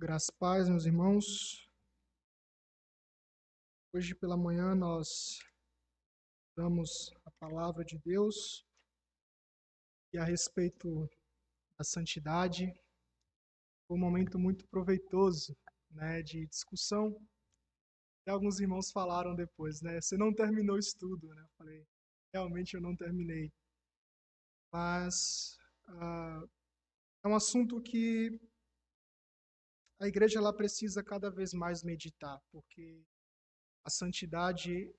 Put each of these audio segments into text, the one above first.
Graças paz, meus irmãos. Hoje pela manhã nós damos a palavra de Deus e a respeito da santidade. Foi um momento muito proveitoso, né, de discussão. E alguns irmãos falaram depois, né, você não terminou o estudo, né? Eu falei, realmente eu não terminei. Mas uh, é um assunto que a igreja ela precisa cada vez mais meditar, porque a santidade,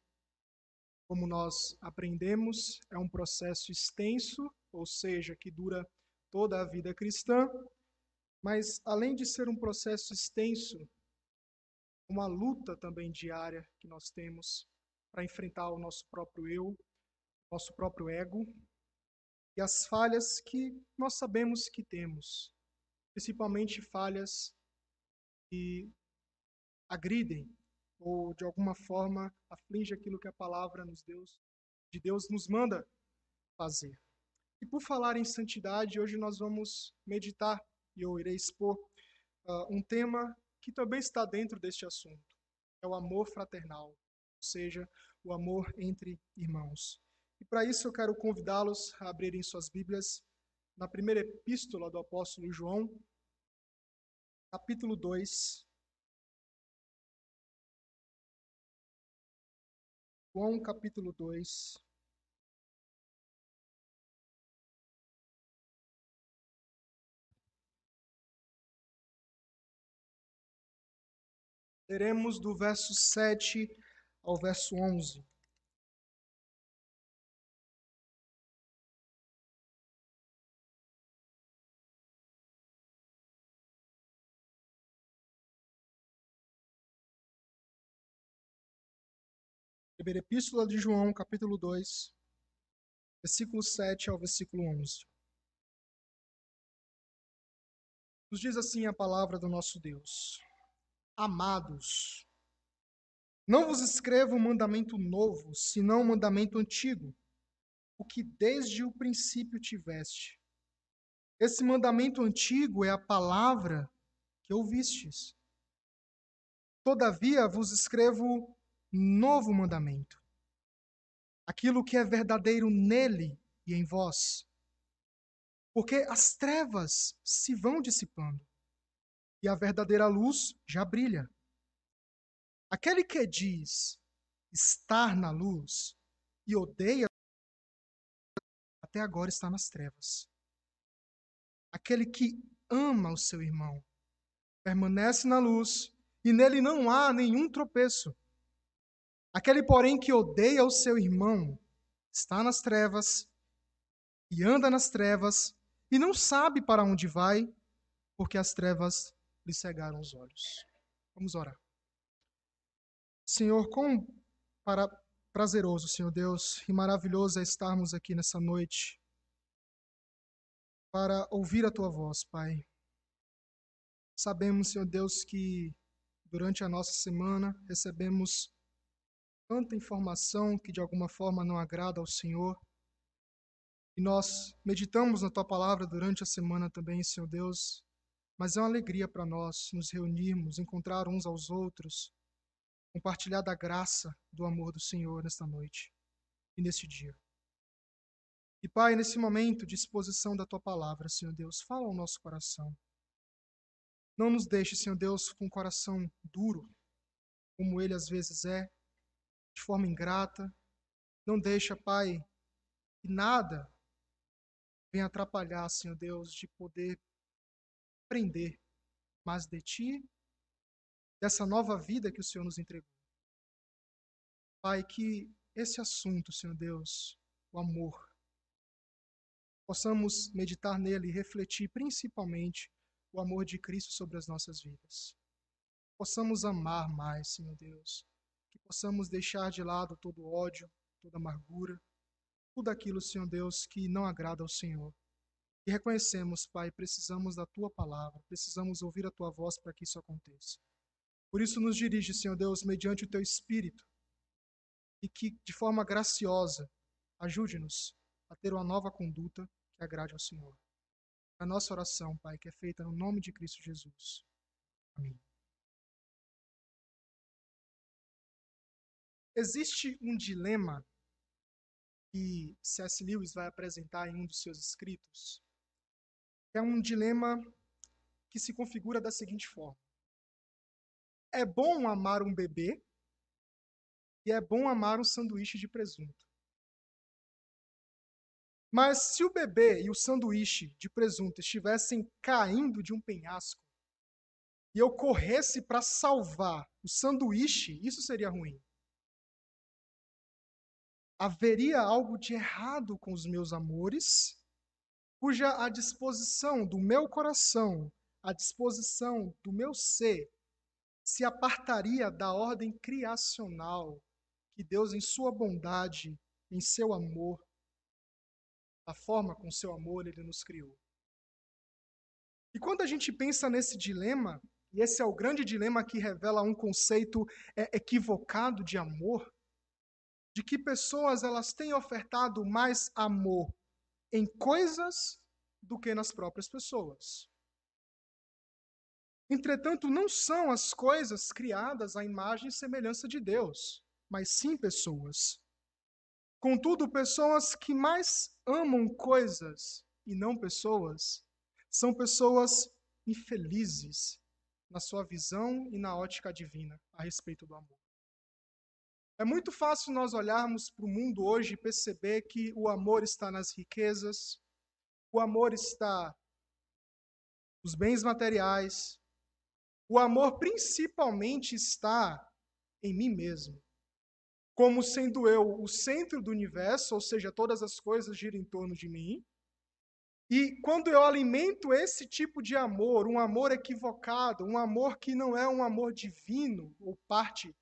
como nós aprendemos, é um processo extenso, ou seja, que dura toda a vida cristã, mas além de ser um processo extenso, uma luta também diária que nós temos para enfrentar o nosso próprio eu, nosso próprio ego e as falhas que nós sabemos que temos, principalmente falhas que agridem ou de alguma forma aflige aquilo que a palavra nos Deus, de Deus nos manda fazer. E por falar em santidade, hoje nós vamos meditar e eu irei expor uh, um tema que também está dentro deste assunto. É o amor fraternal, ou seja, o amor entre irmãos. E para isso eu quero convidá-los a abrirem suas Bíblias na primeira epístola do apóstolo João, capítulo 2. João, capítulo 2. Leremos do verso 7 ao verso 11. Primeira Epístola de João, capítulo 2, versículo 7 ao versículo 11. Nos diz assim a palavra do nosso Deus: Amados, não vos escrevo um mandamento novo, senão um mandamento antigo, o que desde o princípio tiveste. Esse mandamento antigo é a palavra que ouvistes. Todavia vos escrevo novo mandamento. Aquilo que é verdadeiro nele e em vós. Porque as trevas se vão dissipando e a verdadeira luz já brilha. Aquele que diz estar na luz e odeia até agora está nas trevas. Aquele que ama o seu irmão permanece na luz e nele não há nenhum tropeço. Aquele, porém, que odeia o seu irmão está nas trevas e anda nas trevas e não sabe para onde vai, porque as trevas lhe cegaram os olhos. Vamos orar. Senhor, quão para, prazeroso, Senhor Deus, e maravilhoso é estarmos aqui nessa noite para ouvir a tua voz, Pai. Sabemos, Senhor Deus, que durante a nossa semana recebemos tanta informação que de alguma forma não agrada ao Senhor. E nós meditamos na tua palavra durante a semana também, Senhor Deus. Mas é uma alegria para nós nos reunirmos, encontrar uns aos outros, compartilhar da graça, do amor do Senhor nesta noite e neste dia. E Pai, nesse momento de exposição da tua palavra, Senhor Deus, fala ao nosso coração. Não nos deixe, Senhor Deus, com o coração duro, como ele às vezes é, de forma ingrata. Não deixa, Pai, que nada venha atrapalhar, Senhor Deus, de poder aprender mais de Ti, dessa nova vida que o Senhor nos entregou. Pai, que esse assunto, Senhor Deus, o amor, possamos meditar nele e refletir principalmente o amor de Cristo sobre as nossas vidas. Possamos amar mais, Senhor Deus possamos deixar de lado todo ódio, toda amargura, tudo aquilo, Senhor Deus, que não agrada ao Senhor. E reconhecemos, Pai, precisamos da tua palavra, precisamos ouvir a tua voz para que isso aconteça. Por isso, nos dirige, Senhor Deus, mediante o teu espírito, e que, de forma graciosa, ajude-nos a ter uma nova conduta que agrade ao Senhor. A nossa oração, Pai, que é feita no nome de Cristo Jesus. mim. Existe um dilema que C.S. Lewis vai apresentar em um dos seus escritos. É um dilema que se configura da seguinte forma: é bom amar um bebê e é bom amar um sanduíche de presunto. Mas se o bebê e o sanduíche de presunto estivessem caindo de um penhasco e eu corresse para salvar o sanduíche, isso seria ruim. Haveria algo de errado com os meus amores, cuja a disposição do meu coração, a disposição do meu ser, se apartaria da ordem criacional que Deus, em sua bondade, em seu amor, a forma com seu amor ele nos criou. E quando a gente pensa nesse dilema, e esse é o grande dilema que revela um conceito é, equivocado de amor, de que pessoas elas têm ofertado mais amor em coisas do que nas próprias pessoas. Entretanto, não são as coisas criadas à imagem e semelhança de Deus, mas sim pessoas. Contudo, pessoas que mais amam coisas e não pessoas são pessoas infelizes na sua visão e na ótica divina a respeito do amor. É muito fácil nós olharmos para o mundo hoje e perceber que o amor está nas riquezas, o amor está nos bens materiais, o amor principalmente está em mim mesmo. Como sendo eu o centro do universo, ou seja, todas as coisas giram em torno de mim. E quando eu alimento esse tipo de amor, um amor equivocado, um amor que não é um amor divino, ou parte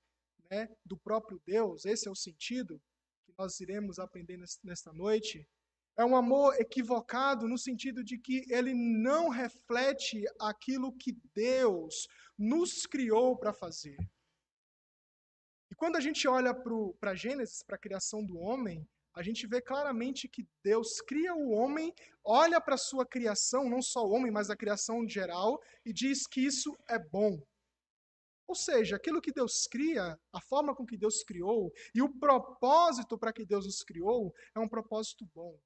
né, do próprio Deus, esse é o sentido que nós iremos aprender nesta noite, é um amor equivocado no sentido de que ele não reflete aquilo que Deus nos criou para fazer. E quando a gente olha para Gênesis, para a criação do homem, a gente vê claramente que Deus cria o homem, olha para a sua criação, não só o homem, mas a criação em geral, e diz que isso é bom. Ou seja, aquilo que Deus cria, a forma com que Deus criou e o propósito para que Deus nos criou é um propósito bom.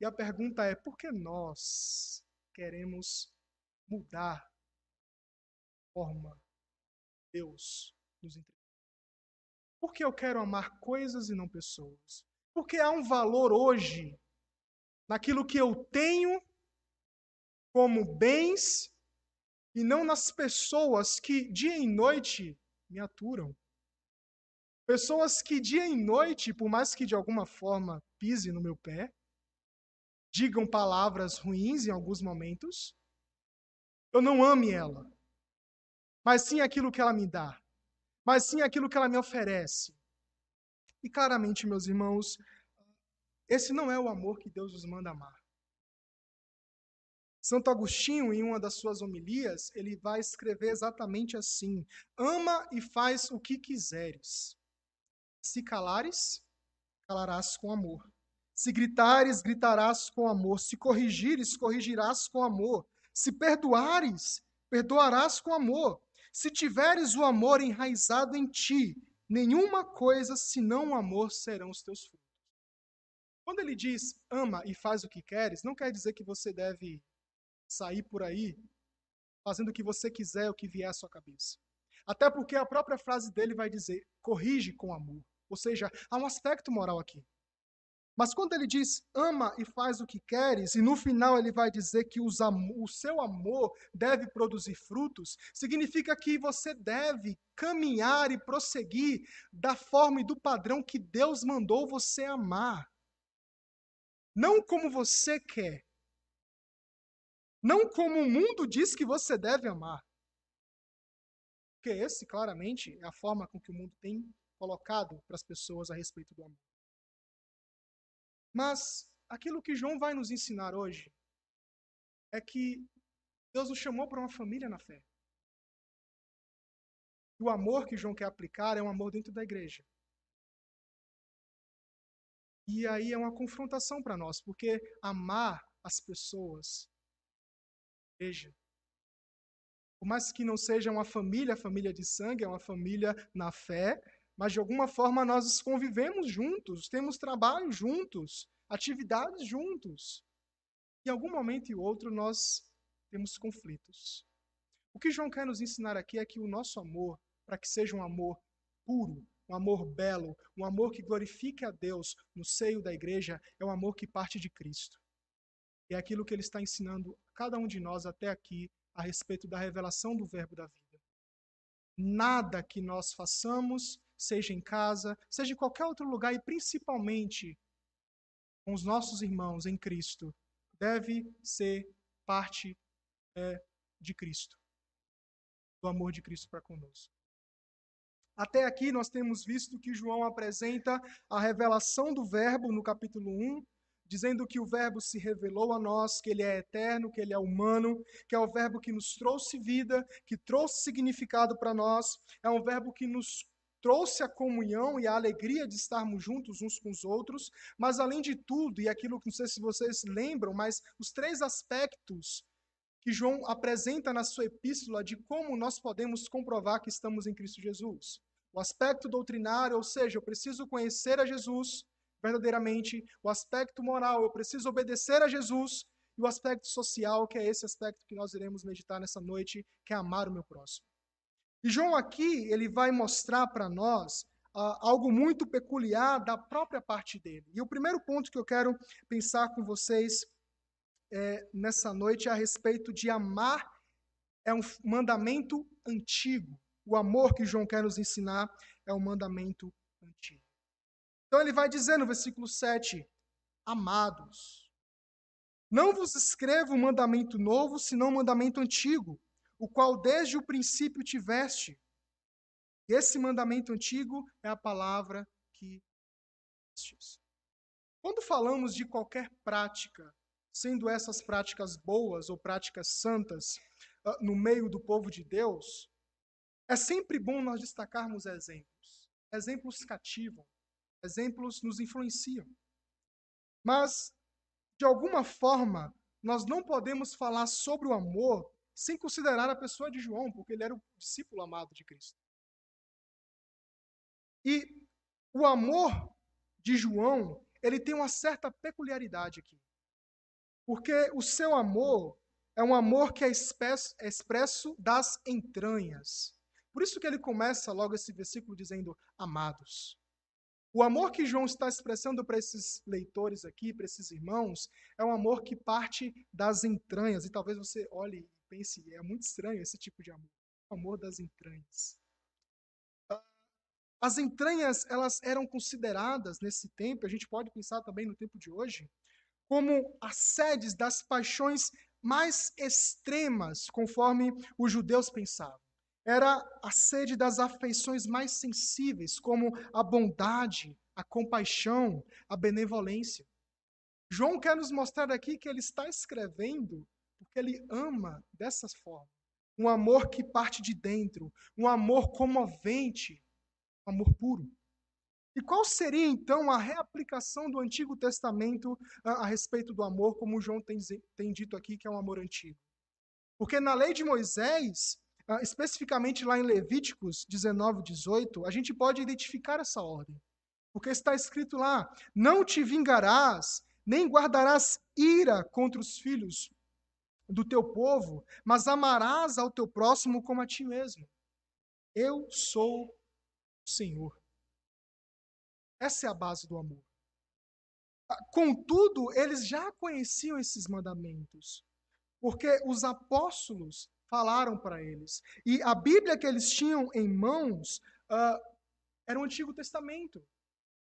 E a pergunta é: por que nós queremos mudar a forma Deus nos entregou? Por que eu quero amar coisas e não pessoas? Porque há um valor hoje naquilo que eu tenho como bens e não nas pessoas que dia e noite me aturam. Pessoas que dia e noite, por mais que de alguma forma pise no meu pé, digam palavras ruins em alguns momentos, eu não ame ela, mas sim aquilo que ela me dá, mas sim aquilo que ela me oferece. E claramente, meus irmãos, esse não é o amor que Deus nos manda amar. Santo Agostinho, em uma das suas homilias, ele vai escrever exatamente assim: Ama e faz o que quiseres. Se calares, calarás com amor. Se gritares, gritarás com amor. Se corrigires, corrigirás com amor. Se perdoares, perdoarás com amor. Se tiveres o amor enraizado em ti, nenhuma coisa senão o amor serão os teus frutos. Quando ele diz ama e faz o que queres, não quer dizer que você deve sair por aí fazendo o que você quiser, o que vier à sua cabeça. Até porque a própria frase dele vai dizer corrige com amor. Ou seja, há um aspecto moral aqui. Mas quando ele diz ama e faz o que queres, e no final ele vai dizer que o seu amor deve produzir frutos, significa que você deve caminhar e prosseguir da forma e do padrão que Deus mandou você amar. Não como você quer. Não como o mundo diz que você deve amar. Porque esse, claramente, é a forma com que o mundo tem colocado para as pessoas a respeito do amor. Mas aquilo que João vai nos ensinar hoje é que Deus nos chamou para uma família na fé. E o amor que João quer aplicar é um amor dentro da igreja. E aí é uma confrontação para nós, porque amar as pessoas, igreja, por mais que não seja uma família, família de sangue, é uma família na fé, mas de alguma forma nós convivemos juntos, temos trabalho juntos, atividades juntos. Em algum momento e outro nós temos conflitos. O que João quer nos ensinar aqui é que o nosso amor, para que seja um amor puro, um amor belo, um amor que glorifique a Deus no seio da igreja, é um amor que parte de Cristo. É aquilo que ele está ensinando a cada um de nós até aqui a respeito da revelação do Verbo da vida. Nada que nós façamos, seja em casa, seja em qualquer outro lugar, e principalmente com os nossos irmãos em Cristo, deve ser parte é, de Cristo, do amor de Cristo para conosco. Até aqui nós temos visto que João apresenta a revelação do Verbo no capítulo 1, dizendo que o Verbo se revelou a nós, que ele é eterno, que ele é humano, que é o Verbo que nos trouxe vida, que trouxe significado para nós, é um Verbo que nos trouxe a comunhão e a alegria de estarmos juntos uns com os outros, mas além de tudo, e aquilo que não sei se vocês lembram, mas os três aspectos que João apresenta na sua epístola de como nós podemos comprovar que estamos em Cristo Jesus. O aspecto doutrinário, ou seja, eu preciso conhecer a Jesus verdadeiramente. O aspecto moral, eu preciso obedecer a Jesus. E o aspecto social, que é esse aspecto que nós iremos meditar nessa noite, que é amar o meu próximo. E João aqui, ele vai mostrar para nós uh, algo muito peculiar da própria parte dele. E o primeiro ponto que eu quero pensar com vocês é, nessa noite é a respeito de amar é um mandamento antigo. O amor que João quer nos ensinar é um mandamento antigo. Então ele vai dizer no versículo 7: Amados, não vos escrevo um mandamento novo, senão um mandamento antigo, o qual desde o princípio tiveste. Esse mandamento antigo é a palavra que Quando falamos de qualquer prática, sendo essas práticas boas ou práticas santas, ah, no meio do povo de Deus, é sempre bom nós destacarmos exemplos. Exemplos cativam, exemplos nos influenciam. Mas, de alguma forma, nós não podemos falar sobre o amor sem considerar a pessoa de João, porque ele era o discípulo amado de Cristo. E o amor de João, ele tem uma certa peculiaridade aqui. Porque o seu amor é um amor que é expresso das entranhas. Por isso que ele começa logo esse versículo dizendo: Amados. O amor que João está expressando para esses leitores aqui, para esses irmãos, é um amor que parte das entranhas. E talvez você olhe e pense, é muito estranho esse tipo de amor. O amor das entranhas. Ah, as entranhas, elas eram consideradas nesse tempo, a gente pode pensar também no tempo de hoje, como as sedes das paixões mais extremas, conforme os judeus pensavam era a sede das afeições mais sensíveis, como a bondade, a compaixão, a benevolência. João quer nos mostrar aqui que ele está escrevendo porque ele ama dessa forma. Um amor que parte de dentro, um amor comovente, um amor puro. E qual seria então a reaplicação do Antigo Testamento a, a respeito do amor, como João tem, tem dito aqui, que é um amor antigo? Porque na lei de Moisés, especificamente lá em Levíticos 19, 18, a gente pode identificar essa ordem. Porque está escrito lá: Não te vingarás, nem guardarás ira contra os filhos do teu povo, mas amarás ao teu próximo como a ti mesmo. Eu sou o Senhor. Essa é a base do amor. Ah, contudo, eles já conheciam esses mandamentos, porque os apóstolos falaram para eles. E a Bíblia que eles tinham em mãos uh, era o Antigo Testamento.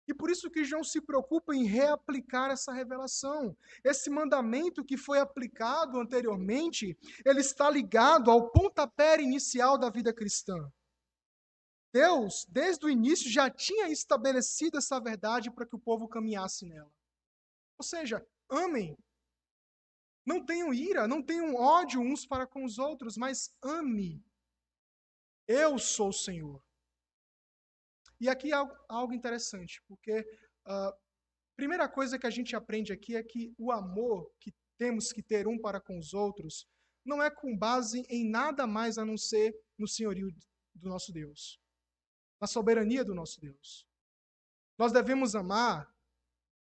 E por isso que João se preocupa em reaplicar essa revelação. Esse mandamento que foi aplicado anteriormente, ele está ligado ao pontapé inicial da vida cristã. Deus, desde o início, já tinha estabelecido essa verdade para que o povo caminhasse nela. Ou seja, amem não tenham ira, não tenham ódio uns para com os outros, mas ame. Eu sou o Senhor. E aqui há algo interessante, porque a uh, primeira coisa que a gente aprende aqui é que o amor que temos que ter um para com os outros não é com base em nada mais a não ser no senhorio do nosso Deus, na soberania do nosso Deus. Nós devemos amar,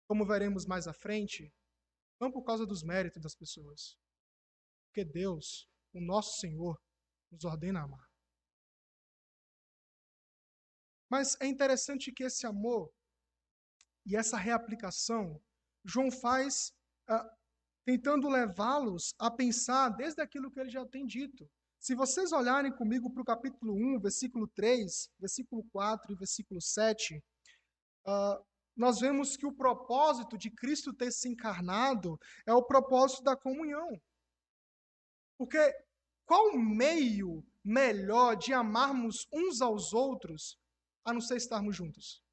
como veremos mais à frente, não por causa dos méritos das pessoas, porque Deus, o nosso Senhor, nos ordena amar. Mas é interessante que esse amor e essa reaplicação, João faz uh, tentando levá-los a pensar desde aquilo que ele já tem dito. Se vocês olharem comigo para o capítulo 1, versículo 3, versículo 4 e versículo 7, uh, ah, nós vemos que o propósito de Cristo ter se encarnado é o propósito da comunhão. Porque qual meio melhor de amarmos uns aos outros a não ser estarmos juntos?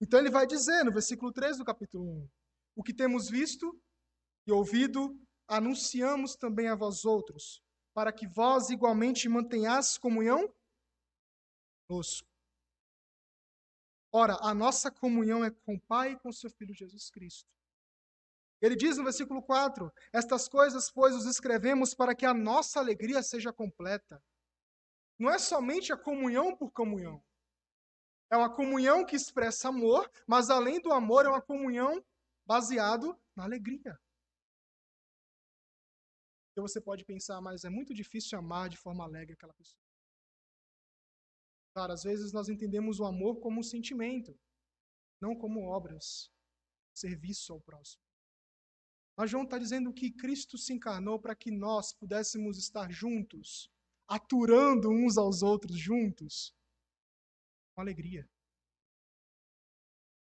Então ele vai dizer no versículo 3 do capítulo 1: O que temos visto e ouvido, anunciamos também a vós outros, para que vós igualmente mantenhais comunhão conosco. Ora, a nossa comunhão é com o Pai e com seu Filho Jesus Cristo. Ele diz no versículo 4: Estas coisas, pois, os escrevemos para que a nossa alegria seja completa. Não é somente a comunhão por comunhão. É uma comunhão que expressa amor, mas além do amor, é uma comunhão baseado na alegria. Então você pode pensar, mas é muito difícil amar de forma alegre aquela pessoa. Claro, às vezes nós entendemos o amor como um sentimento, não como obras, serviço ao próximo. Mas João está dizendo que Cristo se encarnou para que nós pudéssemos estar juntos, aturando uns aos outros juntos, com alegria.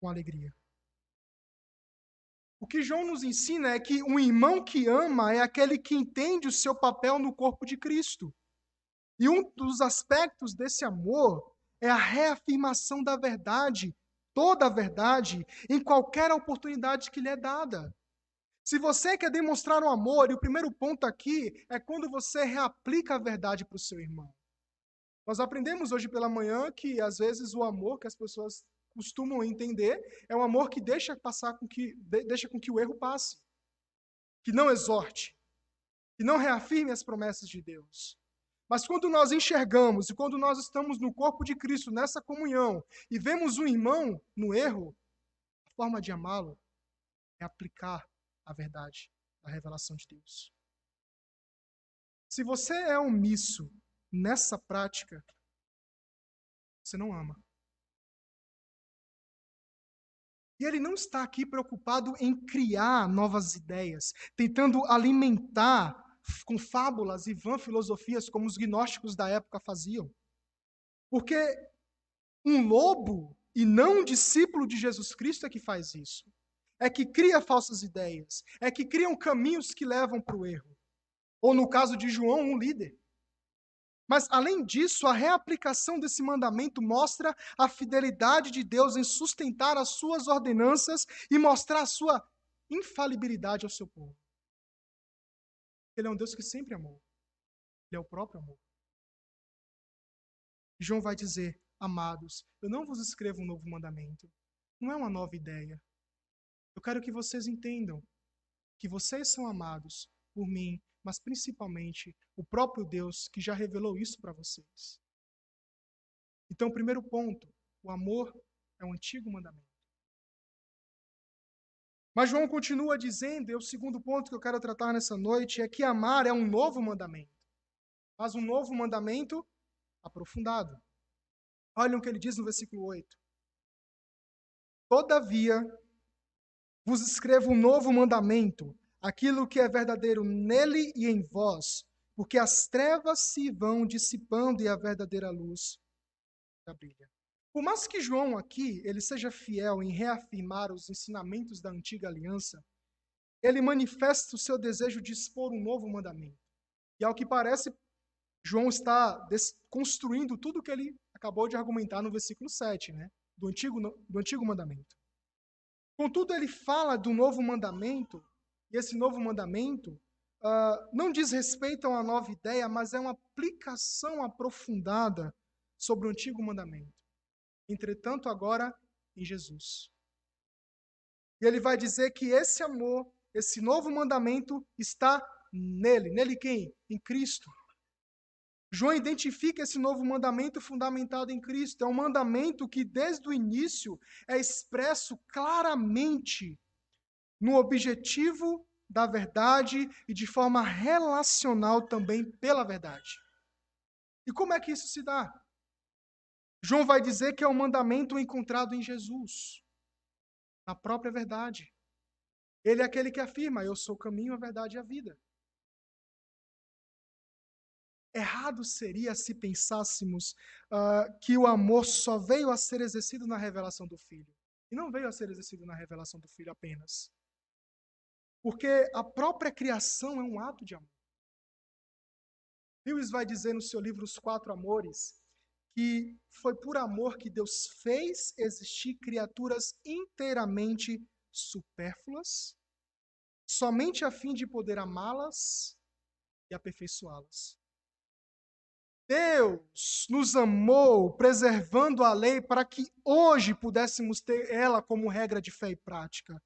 Com alegria. O que João nos ensina é que um irmão que ama é aquele que entende o seu papel no corpo de Cristo. E um dos aspectos desse amor é a reafirmação da verdade, toda a verdade, em qualquer oportunidade que lhe é dada. Se você quer demonstrar o um amor, e o primeiro ponto aqui é quando você reaplica a verdade para o seu irmão. Nós aprendemos hoje pela manhã que às vezes o amor que as pessoas costumam entender é um amor que deixa passar com que deixa com que o erro passe, que não exorte, que não reafirme as promessas de Deus. Mas quando nós enxergamos e quando nós estamos no corpo de Cristo, nessa comunhão, e vemos um irmão no erro, a forma de amá-lo é aplicar a verdade, a revelação de Deus. Se você é omisso nessa prática, você não ama. E ele não está aqui preocupado em criar novas ideias, tentando alimentar com fábulas e vã filosofias como os gnósticos da época faziam. Porque um lobo e não um discípulo de Jesus Cristo é que faz isso. É que cria falsas ideias, é que criam caminhos que levam para o erro. Ou no caso de João, um líder. Mas, além disso, a reaplicação desse mandamento mostra a fidelidade de Deus em sustentar as suas ordenanças e mostrar a sua infalibilidade ao seu povo. Ele é um Deus que sempre amou. Ele é o próprio amor. João vai dizer: Amados, eu não vos escrevo um novo mandamento. Não é uma nova ideia. Eu quero que vocês entendam que vocês são amados por mim mas principalmente o próprio Deus que já revelou isso para vocês. Então, primeiro ponto, o amor é um antigo mandamento. Mas João continua dizendo, e o segundo ponto que eu quero tratar nessa noite é que amar é um novo mandamento. Mas um novo mandamento aprofundado. Olhem o que ele diz no versículo 8. Todavia, vos escrevo um novo mandamento, aquilo que é verdadeiro nele e em vós, porque as trevas se vão dissipando e a verdadeira luz brilha. Por mais que João aqui ele seja fiel em reafirmar os ensinamentos da antiga aliança, ele manifesta o seu desejo de expor um novo mandamento. E ao que parece, João está construindo tudo o que ele acabou de argumentar no versículo 7, né? do, antigo, do antigo mandamento. Contudo, ele fala do novo mandamento e esse novo mandamento uh, não diz respeito a uma nova ideia, mas é uma aplicação aprofundada sobre o antigo mandamento. Entretanto, agora em Jesus. E ele vai dizer que esse amor, esse novo mandamento, está nele. Nele quem? Em Cristo. João identifica esse novo mandamento fundamentado em Cristo. É um mandamento que, desde o início, é expresso claramente no objetivo da verdade e de forma relacional também pela verdade. E como é que isso se dá? João vai dizer que é um mandamento encontrado em Jesus, na própria verdade. Ele é aquele que afirma: Eu sou o caminho, a verdade e a vida. Errado seria se pensássemos uh, que o amor só veio a ser exercido na revelação do Filho. E não veio a ser exercido na revelação do Filho apenas. Porque a própria criação é um ato de amor. Lewis vai dizer no seu livro Os Quatro Amores que foi por amor que Deus fez existir criaturas inteiramente supérfluas, somente a fim de poder amá-las e aperfeiçoá-las. Deus nos amou preservando a lei para que hoje pudéssemos ter ela como regra de fé e prática.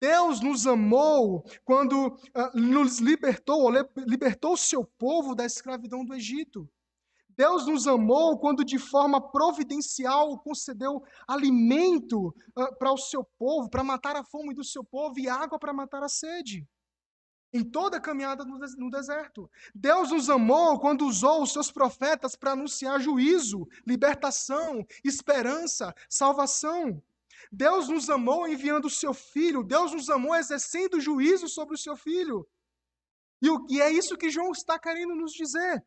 Deus nos amou quando uh, nos libertou, libertou o seu povo da escravidão do Egito. Deus nos amou quando, de forma providencial, concedeu alimento uh, para o seu povo, para matar a fome do seu povo e água para matar a sede em toda a caminhada no deserto. Deus nos amou quando usou os seus profetas para anunciar juízo, libertação, esperança, salvação. Deus nos amou enviando o seu filho, Deus nos amou exercendo juízo sobre o seu filho. E, e é isso que João está querendo nos dizer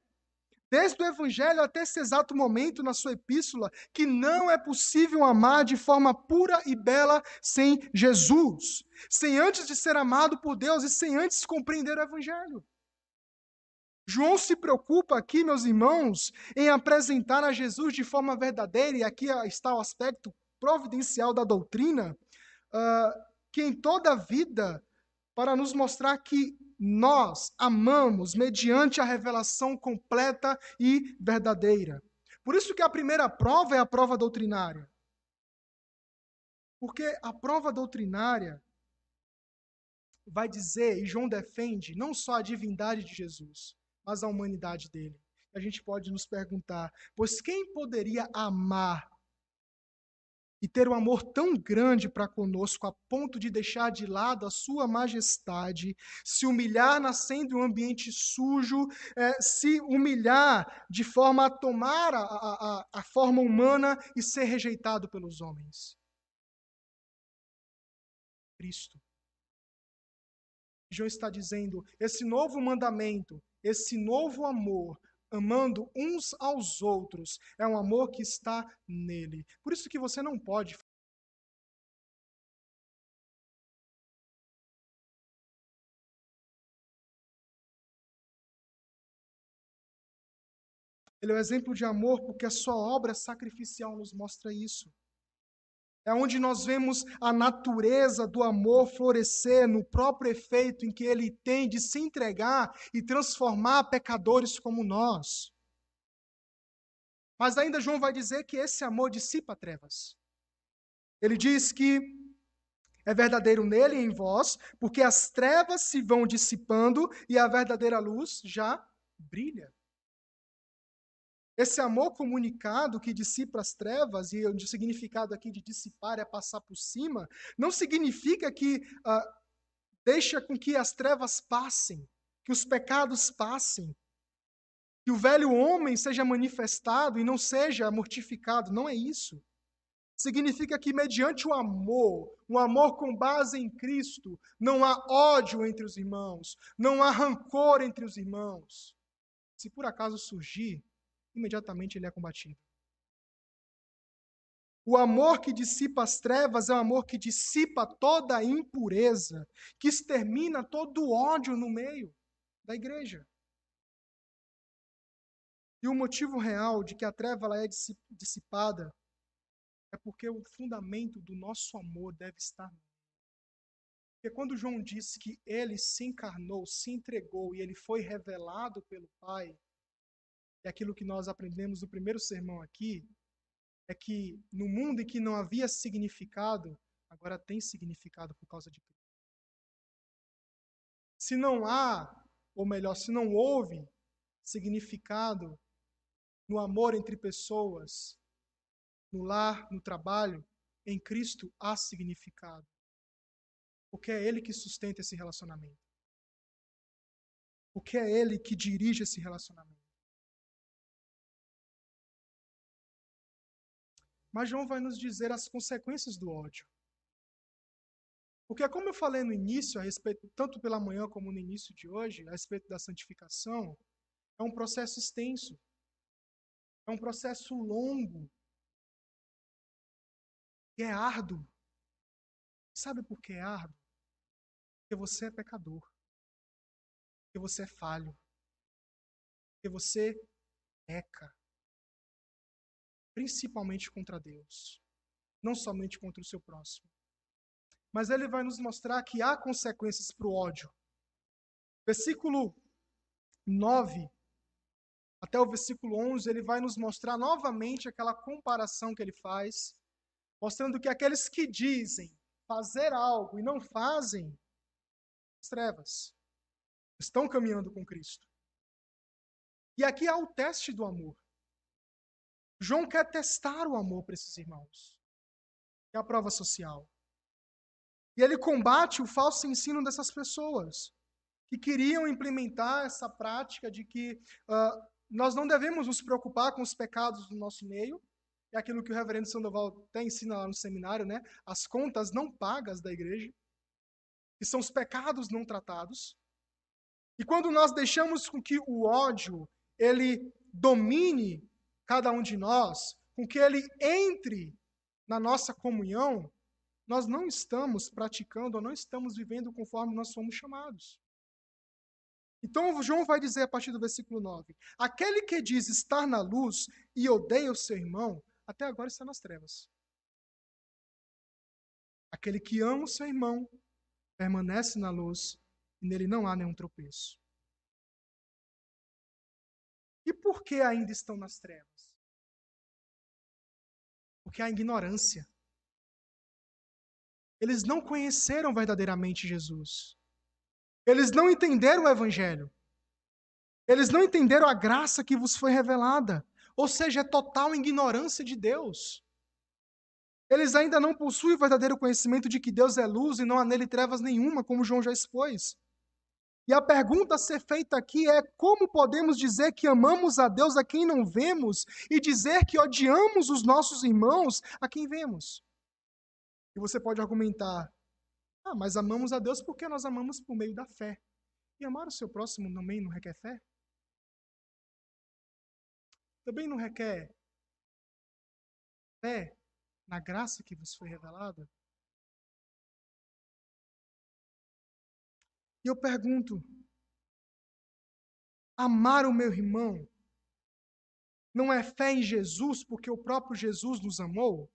desde o Evangelho até esse exato momento na sua epístola, que não é possível amar de forma pura e bela sem Jesus, sem antes de ser amado por Deus e sem antes compreender o Evangelho. João se preocupa aqui, meus irmãos, em apresentar a Jesus de forma verdadeira, e aqui está o aspecto providencial da doutrina, uh, que em toda a vida, para nos mostrar que nós amamos mediante a revelação completa e verdadeira. Por isso que a primeira prova é a prova doutrinária. Porque a prova doutrinária vai dizer, e João defende, não só a divindade de Jesus, mas a humanidade dele. A gente pode nos perguntar, pois quem poderia amar e ter um amor tão grande para conosco a ponto de deixar de lado a sua majestade, se humilhar nascendo em um ambiente sujo, é, se humilhar de forma a tomar a, a, a forma humana e ser rejeitado pelos homens. Cristo. João está dizendo: esse novo mandamento, esse novo amor, amando uns aos outros. É um amor que está nele. Por isso que você não pode Ele é o um exemplo de amor porque a sua obra sacrificial nos mostra isso. É onde nós vemos a natureza do amor florescer no próprio efeito em que ele tem de se entregar e transformar pecadores como nós. Mas ainda João vai dizer que esse amor dissipa trevas. Ele diz que é verdadeiro nele e em vós, porque as trevas se vão dissipando e a verdadeira luz já brilha. Esse amor comunicado que dissipa as trevas, e o significado aqui de dissipar é passar por cima, não significa que uh, deixa com que as trevas passem, que os pecados passem, que o velho homem seja manifestado e não seja mortificado. Não é isso. Significa que, mediante o amor, o amor com base em Cristo, não há ódio entre os irmãos, não há rancor entre os irmãos. Se por acaso surgir, imediatamente ele é combatido. O amor que dissipa as trevas é o amor que dissipa toda a impureza, que extermina todo o ódio no meio da igreja. E o motivo real de que a treva ela é dissipada é porque o fundamento do nosso amor deve estar porque quando João disse que ele se encarnou, se entregou e ele foi revelado pelo Pai, e aquilo que nós aprendemos no primeiro sermão aqui, é que no mundo em que não havia significado, agora tem significado por causa de Cristo. Se não há ou melhor, se não houve significado no amor entre pessoas, no lar, no trabalho, em Cristo há significado. Porque é Ele que sustenta esse relacionamento. Porque é Ele que dirige esse relacionamento. Mas João vai nos dizer as consequências do ódio. Porque, como eu falei no início, a respeito, tanto pela manhã como no início de hoje, a respeito da santificação, é um processo extenso. É um processo longo. E é árduo. Sabe por que é árduo? Porque você é pecador. Porque você é falho. Porque você peca. Principalmente contra Deus. Não somente contra o seu próximo. Mas ele vai nos mostrar que há consequências para o ódio. Versículo 9 até o versículo 11, ele vai nos mostrar novamente aquela comparação que ele faz, mostrando que aqueles que dizem fazer algo e não fazem, as trevas, estão caminhando com Cristo. E aqui há o teste do amor. João quer testar o amor para esses irmãos. É a prova social. E ele combate o falso ensino dessas pessoas que queriam implementar essa prática de que uh, nós não devemos nos preocupar com os pecados do nosso meio. É aquilo que o reverendo Sandoval até ensina lá no seminário, né? As contas não pagas da igreja, que são os pecados não tratados. E quando nós deixamos com que o ódio ele domine cada um de nós, com que ele entre na nossa comunhão, nós não estamos praticando ou não estamos vivendo conforme nós somos chamados. Então, João vai dizer a partir do versículo 9: Aquele que diz estar na luz e odeia o seu irmão, até agora está nas trevas. Aquele que ama o seu irmão permanece na luz e nele não há nenhum tropeço. E por que ainda estão nas trevas? Porque há ignorância. Eles não conheceram verdadeiramente Jesus. Eles não entenderam o Evangelho. Eles não entenderam a graça que vos foi revelada. Ou seja, é total ignorância de Deus. Eles ainda não possuem o verdadeiro conhecimento de que Deus é luz e não há nele trevas nenhuma, como João já expôs. E a pergunta a ser feita aqui é: como podemos dizer que amamos a Deus a quem não vemos e dizer que odiamos os nossos irmãos a quem vemos? E você pode argumentar: ah, mas amamos a Deus porque nós amamos por meio da fé. E amar o seu próximo também não requer fé? Também não requer fé na graça que vos foi revelada? E eu pergunto: amar o meu irmão não é fé em Jesus porque o próprio Jesus nos amou?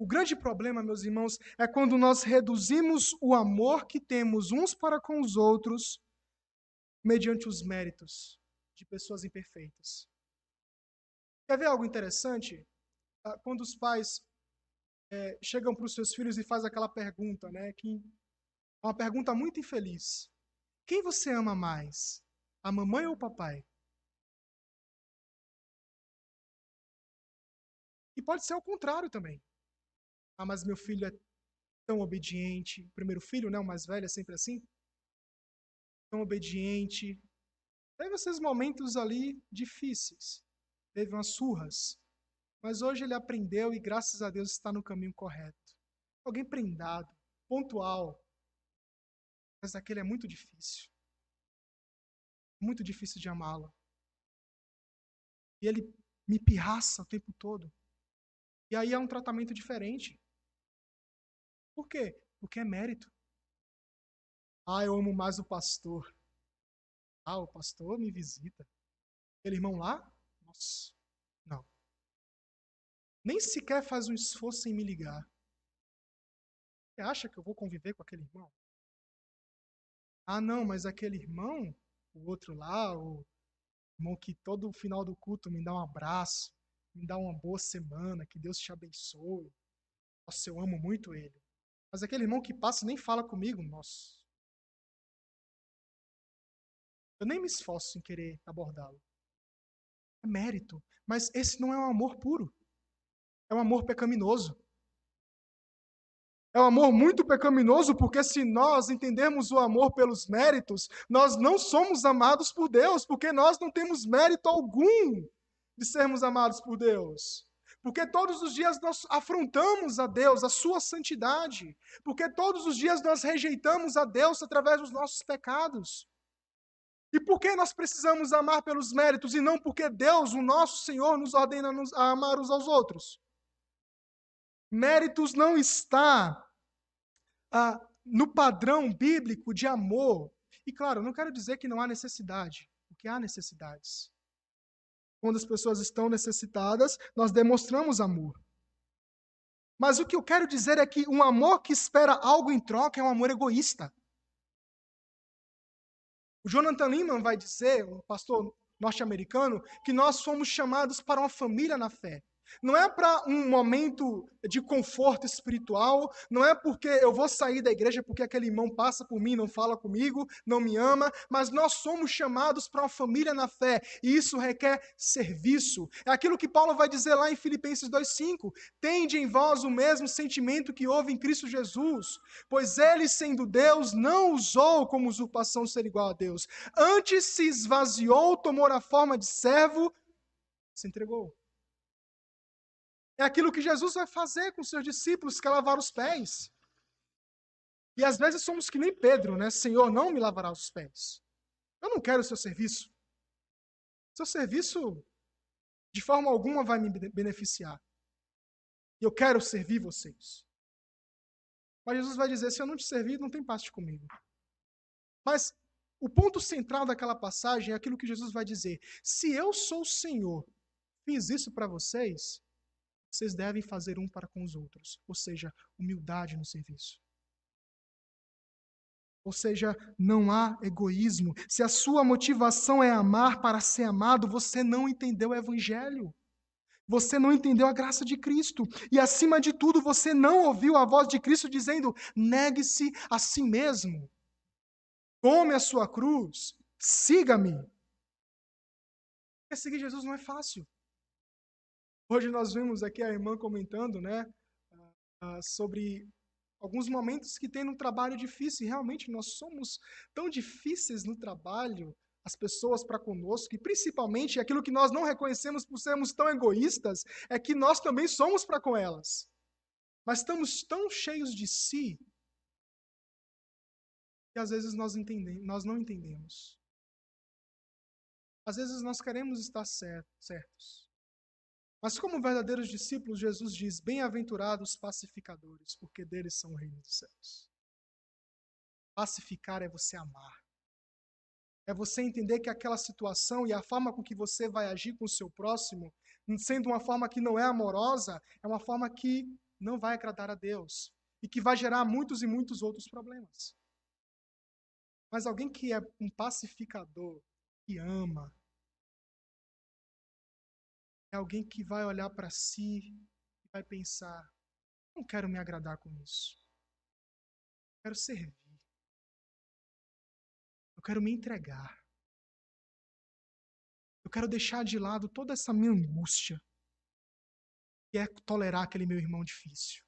O grande problema, meus irmãos, é quando nós reduzimos o amor que temos uns para com os outros mediante os méritos de pessoas imperfeitas. Quer ver algo interessante? Ah, quando os pais é, chegam para os seus filhos e fazem aquela pergunta, né? Que é uma pergunta muito infeliz. Quem você ama mais? A mamãe ou o papai? E pode ser o contrário também. Ah, mas meu filho é tão obediente. O primeiro filho, né, o mais velho, é sempre assim. Tão obediente. Teve esses momentos ali difíceis. Teve umas surras. Mas hoje ele aprendeu e, graças a Deus, está no caminho correto. Alguém prendado, pontual. Mas aquele é muito difícil. Muito difícil de amá-lo. E ele me pirraça o tempo todo. E aí é um tratamento diferente. Por quê? Porque é mérito. Ah, eu amo mais o pastor. Ah, o pastor me visita. Aquele irmão lá? Nossa. Nem sequer faz um esforço em me ligar. Você acha que eu vou conviver com aquele irmão? Ah, não, mas aquele irmão, o outro lá, o irmão que todo final do culto me dá um abraço, me dá uma boa semana, que Deus te abençoe. Nossa, eu amo muito ele. Mas aquele irmão que passa nem fala comigo, nossa. Eu nem me esforço em querer abordá-lo. É mérito. Mas esse não é um amor puro. É um amor pecaminoso. É um amor muito pecaminoso, porque se nós entendermos o amor pelos méritos, nós não somos amados por Deus, porque nós não temos mérito algum de sermos amados por Deus. Porque todos os dias nós afrontamos a Deus, a sua santidade. Porque todos os dias nós rejeitamos a Deus através dos nossos pecados. E por que nós precisamos amar pelos méritos e não porque Deus, o nosso Senhor, nos ordena a amar uns aos outros? Méritos não está ah, no padrão bíblico de amor. E claro, não quero dizer que não há necessidade, porque há necessidades. Quando as pessoas estão necessitadas, nós demonstramos amor. Mas o que eu quero dizer é que um amor que espera algo em troca é um amor egoísta. O Jonathan Lehman vai dizer, um pastor norte-americano, que nós fomos chamados para uma família na fé. Não é para um momento de conforto espiritual, não é porque eu vou sair da igreja porque aquele irmão passa por mim, não fala comigo, não me ama, mas nós somos chamados para uma família na fé, e isso requer serviço. É aquilo que Paulo vai dizer lá em Filipenses 2:5: "Tende em vós o mesmo sentimento que houve em Cristo Jesus, pois ele, sendo Deus, não usou como usurpação ser igual a Deus, antes se esvaziou, tomou a forma de servo, se entregou é aquilo que Jesus vai fazer com seus discípulos, que é lavar os pés. E às vezes somos que nem Pedro, né? Senhor, não me lavará os pés. Eu não quero o seu serviço. Seu serviço, de forma alguma, vai me beneficiar. E eu quero servir vocês. Mas Jesus vai dizer: se eu não te servir, não tem parte comigo. Mas o ponto central daquela passagem é aquilo que Jesus vai dizer: se eu sou o Senhor, fiz isso para vocês, vocês devem fazer um para com os outros. Ou seja, humildade no serviço. Ou seja, não há egoísmo. Se a sua motivação é amar para ser amado, você não entendeu o Evangelho. Você não entendeu a graça de Cristo. E, acima de tudo, você não ouviu a voz de Cristo dizendo: negue-se a si mesmo. Tome a sua cruz. Siga-me. Seguir Jesus não é fácil. Hoje nós vimos aqui a irmã comentando, né, uh, sobre alguns momentos que tem no trabalho difícil. E realmente nós somos tão difíceis no trabalho, as pessoas para conosco, e principalmente aquilo que nós não reconhecemos por sermos tão egoístas, é que nós também somos para com elas. Mas estamos tão cheios de si que às vezes nós, entendemos, nós não entendemos. Às vezes nós queremos estar certos. Mas, como verdadeiros discípulos, Jesus diz: Bem-aventurados pacificadores, porque deles são o reino dos céus. Pacificar é você amar. É você entender que aquela situação e a forma com que você vai agir com o seu próximo, sendo uma forma que não é amorosa, é uma forma que não vai agradar a Deus e que vai gerar muitos e muitos outros problemas. Mas alguém que é um pacificador, que ama, é alguém que vai olhar para si e vai pensar: não quero me agradar com isso. Quero servir. Eu quero me entregar. Eu quero deixar de lado toda essa minha angústia, que é tolerar aquele meu irmão difícil.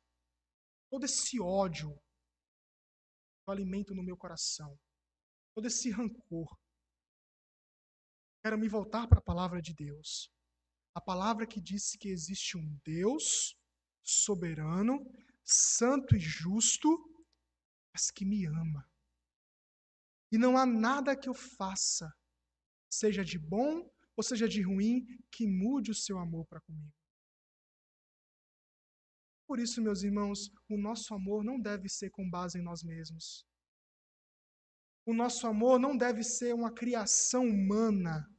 Todo esse ódio que eu alimento no meu coração. Todo esse rancor. Quero me voltar para a palavra de Deus a palavra que disse que existe um Deus soberano, santo e justo, mas que me ama. E não há nada que eu faça, seja de bom ou seja de ruim, que mude o seu amor para comigo. Por isso, meus irmãos, o nosso amor não deve ser com base em nós mesmos. O nosso amor não deve ser uma criação humana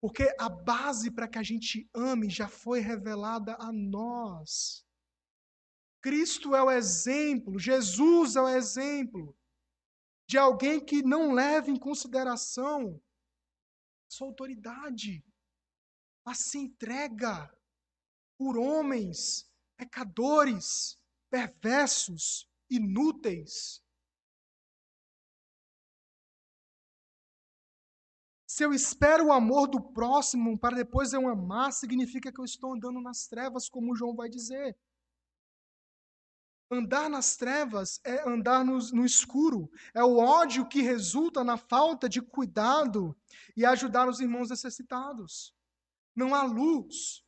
porque a base para que a gente ame já foi revelada a nós. Cristo é o exemplo, Jesus é o exemplo de alguém que não leva em consideração sua autoridade, mas se entrega por homens pecadores, perversos, inúteis. Se eu espero o amor do próximo para depois eu amar, significa que eu estou andando nas trevas, como João vai dizer. Andar nas trevas é andar no, no, escuro. É o ódio que resulta na falta de cuidado e ajudar os irmãos necessitados. Não há luz.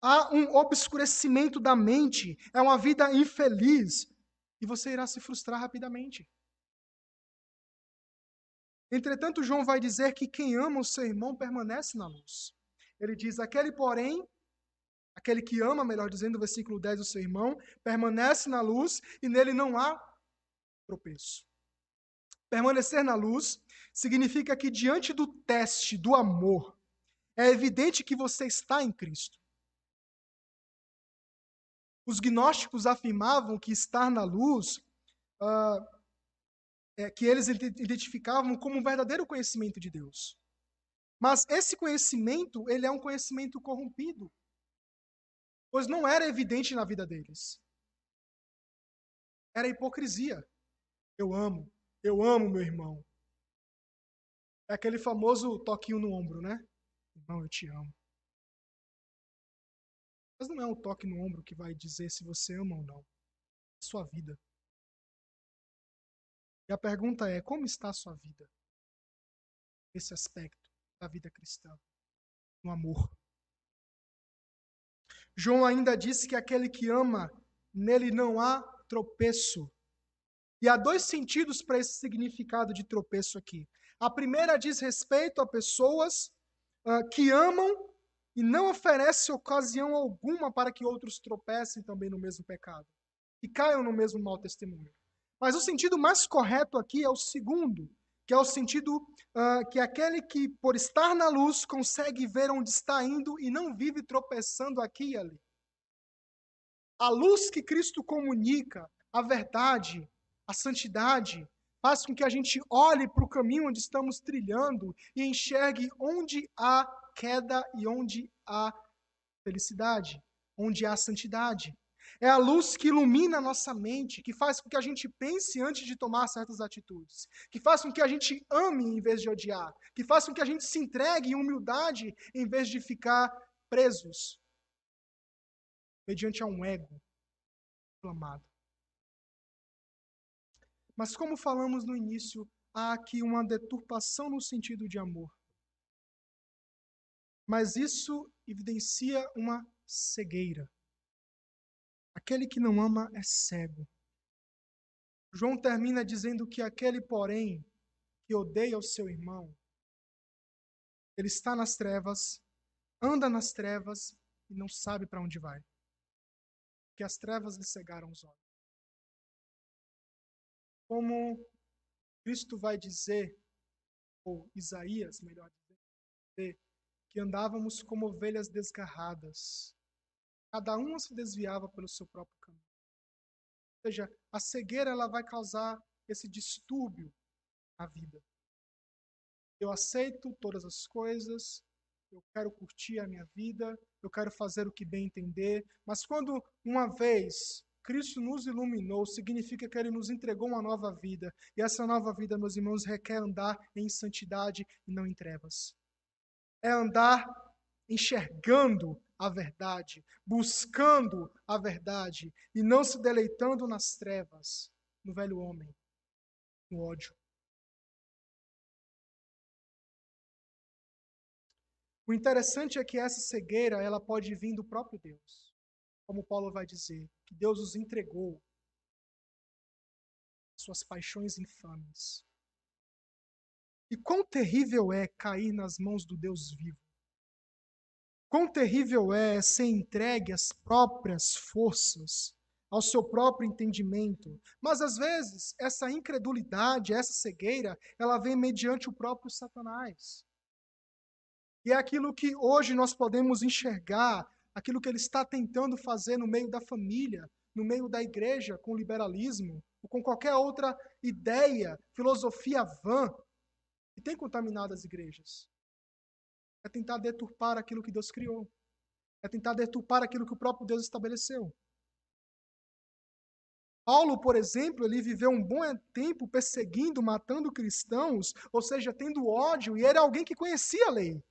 Há um obscurecimento da mente. É uma vida infeliz. E você irá se frustrar rapidamente. Entretanto, João vai dizer que quem ama o seu irmão permanece na luz. Ele diz: aquele, porém, aquele que ama, melhor dizendo, o versículo 10 do seu irmão, permanece na luz e nele não há tropeço. Permanecer na luz significa que diante do teste do amor, é evidente que você está em Cristo. Os gnósticos afirmavam que estar na luz uh, é, que eles identificavam como um verdadeiro conhecimento de Deus. Mas esse conhecimento, ele é um conhecimento corrompido, pois não era evidente na vida deles. Era hipocrisia. Eu amo, eu amo meu irmão. É aquele famoso toquinho no ombro, né? Irmão, eu te amo. Mas não é um toque no ombro que vai dizer se você ama ou não. É sua vida. E a pergunta é: como está a sua vida? Esse aspecto da vida cristã, no amor. João ainda disse que aquele que ama, nele não há tropeço. E há dois sentidos para esse significado de tropeço aqui. A primeira diz respeito a pessoas uh, que amam e não oferece ocasião alguma para que outros tropecem também no mesmo pecado e caiam no mesmo mau testemunho. Mas o sentido mais correto aqui é o segundo, que é o sentido uh, que aquele que, por estar na luz, consegue ver onde está indo e não vive tropeçando aqui e ali. A luz que Cristo comunica, a verdade, a santidade, faz com que a gente olhe para o caminho onde estamos trilhando e enxergue onde há queda e onde há felicidade, onde há santidade. É a luz que ilumina a nossa mente, que faz com que a gente pense antes de tomar certas atitudes, que faz com que a gente ame em vez de odiar, que faz com que a gente se entregue em humildade em vez de ficar presos mediante a um ego inflamado. Mas como falamos no início, há aqui uma deturpação no sentido de amor. Mas isso evidencia uma cegueira. Aquele que não ama é cego. João termina dizendo que aquele, porém, que odeia o seu irmão, ele está nas trevas, anda nas trevas e não sabe para onde vai. Porque as trevas lhe cegaram os olhos. Como Cristo vai dizer, ou Isaías, melhor dizer, que andávamos como ovelhas desgarradas, Cada um se desviava pelo seu próprio caminho. Ou seja, a cegueira ela vai causar esse distúrbio na vida. Eu aceito todas as coisas, eu quero curtir a minha vida, eu quero fazer o que bem entender, mas quando uma vez Cristo nos iluminou, significa que ele nos entregou uma nova vida, e essa nova vida, meus irmãos, requer andar em santidade e não em trevas. É andar enxergando a verdade, buscando a verdade e não se deleitando nas trevas, no velho homem, no ódio. O interessante é que essa cegueira, ela pode vir do próprio Deus. Como Paulo vai dizer, que Deus os entregou suas paixões infames. E quão terrível é cair nas mãos do Deus vivo. Quão terrível é ser entregue às próprias forças, ao seu próprio entendimento. Mas às vezes, essa incredulidade, essa cegueira, ela vem mediante o próprio Satanás. E é aquilo que hoje nós podemos enxergar, aquilo que ele está tentando fazer no meio da família, no meio da igreja, com o liberalismo, ou com qualquer outra ideia, filosofia vã, que tem contaminado as igrejas é tentar deturpar aquilo que Deus criou. É tentar deturpar aquilo que o próprio Deus estabeleceu. Paulo, por exemplo, ele viveu um bom tempo perseguindo, matando cristãos, ou seja, tendo ódio, e era alguém que conhecia a lei.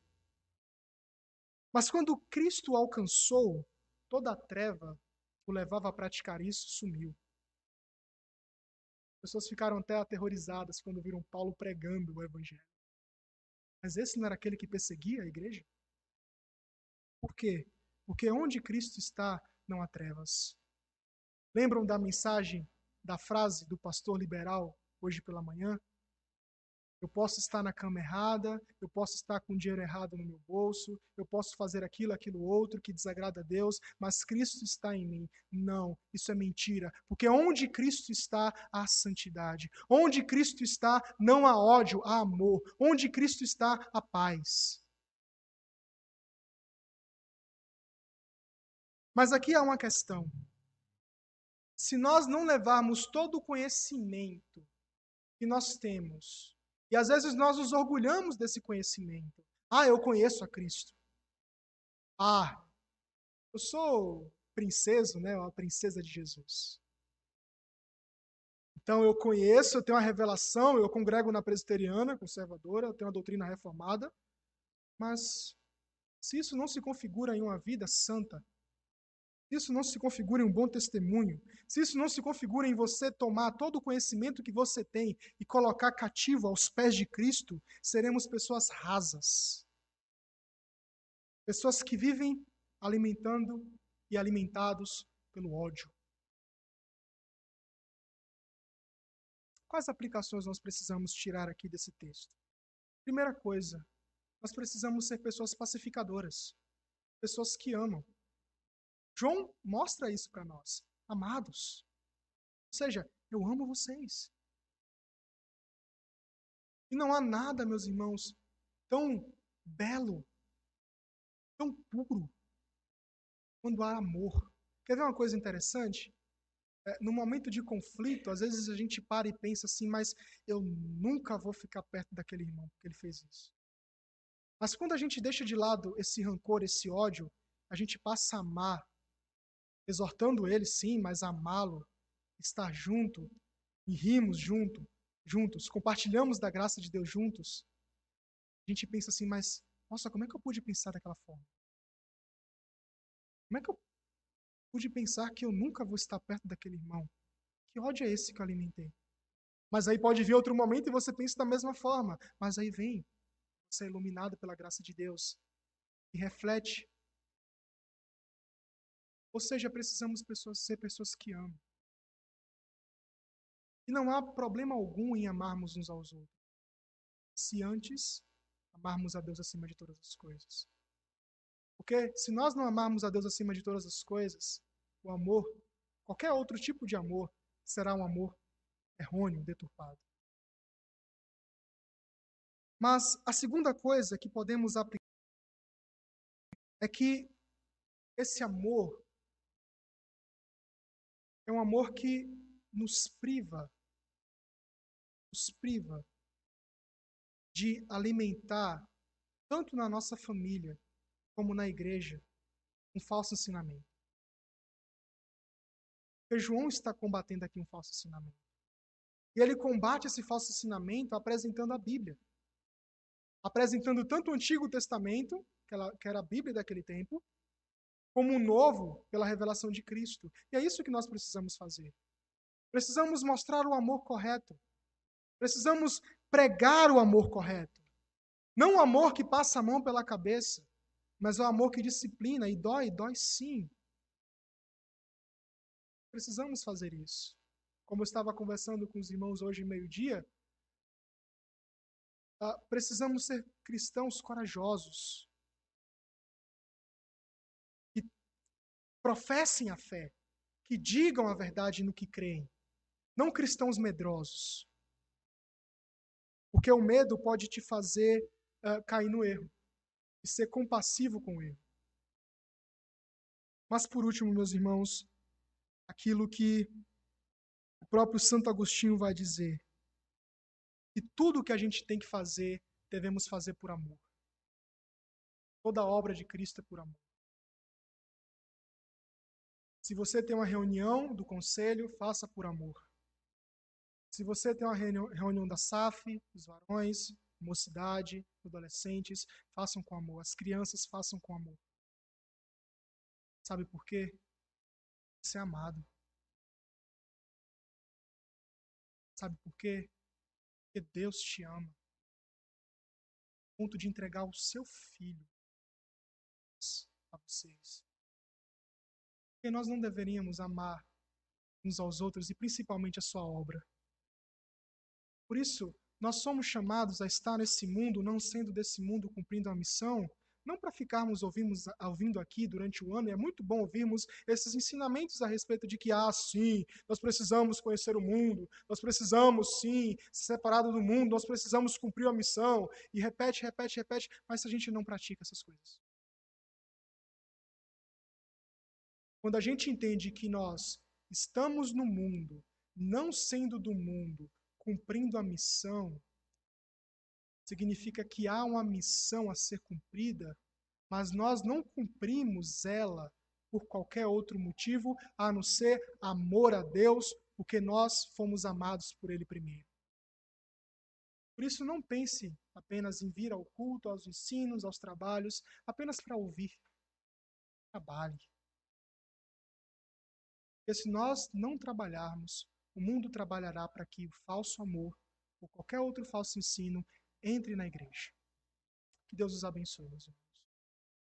Mas quando Cristo alcançou, toda a treva o levava a praticar isso sumiu. As pessoas ficaram até aterrorizadas quando viram Paulo pregando o evangelho. Mas esse não era aquele que perseguia a igreja? Por quê? Porque onde Cristo está, não há trevas. Lembram da mensagem, da frase do pastor liberal hoje pela manhã? Eu posso estar na cama errada, eu posso estar com dinheiro errado no meu bolso, eu posso fazer aquilo, aquilo outro que desagrada a Deus, mas Cristo está em mim. Não, isso é mentira, porque onde Cristo está, há santidade. Onde Cristo está, não há ódio, há amor. Onde Cristo está, há paz. Mas aqui há uma questão se nós não levarmos todo o conhecimento que nós temos, e às vezes nós nos orgulhamos desse conhecimento. Ah, eu conheço a Cristo. Ah, eu sou princesa, né? A princesa de Jesus. Então eu conheço, eu tenho uma revelação, eu congrego na presbiteriana conservadora, eu tenho uma doutrina reformada, mas se isso não se configura em uma vida santa, isso não se configura em um bom testemunho, se isso não se configura em você tomar todo o conhecimento que você tem e colocar cativo aos pés de Cristo, seremos pessoas rasas. Pessoas que vivem alimentando e alimentados pelo ódio. Quais aplicações nós precisamos tirar aqui desse texto? Primeira coisa, nós precisamos ser pessoas pacificadoras, pessoas que amam. João mostra isso para nós. Amados. Ou seja, eu amo vocês. E não há nada, meus irmãos, tão belo, tão puro, quando há amor. Quer ver uma coisa interessante? É, no momento de conflito, às vezes a gente para e pensa assim, mas eu nunca vou ficar perto daquele irmão, porque ele fez isso. Mas quando a gente deixa de lado esse rancor, esse ódio, a gente passa a amar exortando ele, sim, mas amá-lo, estar junto e rimos junto, juntos, compartilhamos da graça de Deus juntos. A gente pensa assim, mas nossa, como é que eu pude pensar daquela forma? Como é que eu pude pensar que eu nunca vou estar perto daquele irmão? Que ódio é esse que eu alimentei? Mas aí pode vir outro momento e você pensa da mesma forma. Mas aí vem, você é iluminado pela graça de Deus e reflete ou seja, precisamos pessoas, ser pessoas que amam. E não há problema algum em amarmos uns aos outros, se antes amarmos a Deus acima de todas as coisas. Porque se nós não amarmos a Deus acima de todas as coisas, o amor, qualquer outro tipo de amor, será um amor errôneo, deturpado. Mas a segunda coisa que podemos aplicar é que esse amor é um amor que nos priva, nos priva de alimentar, tanto na nossa família como na igreja, um falso ensinamento. Porque João está combatendo aqui um falso ensinamento. E ele combate esse falso ensinamento apresentando a Bíblia. Apresentando tanto o Antigo Testamento, que era a Bíblia daquele tempo, como um novo pela revelação de Cristo. E é isso que nós precisamos fazer. Precisamos mostrar o amor correto. Precisamos pregar o amor correto. Não o amor que passa a mão pela cabeça, mas o amor que disciplina e dói, dói sim. Precisamos fazer isso. Como eu estava conversando com os irmãos hoje meio-dia, uh, precisamos ser cristãos corajosos. Professem a fé, que digam a verdade no que creem, não cristãos medrosos. Porque o medo pode te fazer uh, cair no erro e ser compassivo com o erro. Mas por último, meus irmãos, aquilo que o próprio Santo Agostinho vai dizer, que tudo o que a gente tem que fazer, devemos fazer por amor. Toda obra de Cristo é por amor. Se você tem uma reunião do conselho, faça por amor. Se você tem uma reunião da SAF, dos varões, mocidade, adolescentes, façam com amor. As crianças façam com amor. Sabe por quê? Você é amado. Sabe por quê? Porque Deus te ama. ponto de entregar o seu filho a vocês. Porque nós não deveríamos amar uns aos outros e principalmente a sua obra. Por isso, nós somos chamados a estar nesse mundo, não sendo desse mundo, cumprindo a missão, não para ficarmos ouvindo aqui durante o ano, é muito bom ouvirmos esses ensinamentos a respeito de que, ah, sim, nós precisamos conhecer o mundo, nós precisamos, sim, ser separado do mundo, nós precisamos cumprir a missão, e repete, repete, repete, mas a gente não pratica essas coisas. Quando a gente entende que nós estamos no mundo, não sendo do mundo, cumprindo a missão, significa que há uma missão a ser cumprida, mas nós não cumprimos ela por qualquer outro motivo a não ser amor a Deus, porque nós fomos amados por Ele primeiro. Por isso, não pense apenas em vir ao culto, aos ensinos, aos trabalhos, apenas para ouvir. Trabalhe. Porque se nós não trabalharmos, o mundo trabalhará para que o falso amor ou qualquer outro falso ensino entre na igreja. Que Deus os abençoe, meus irmãos.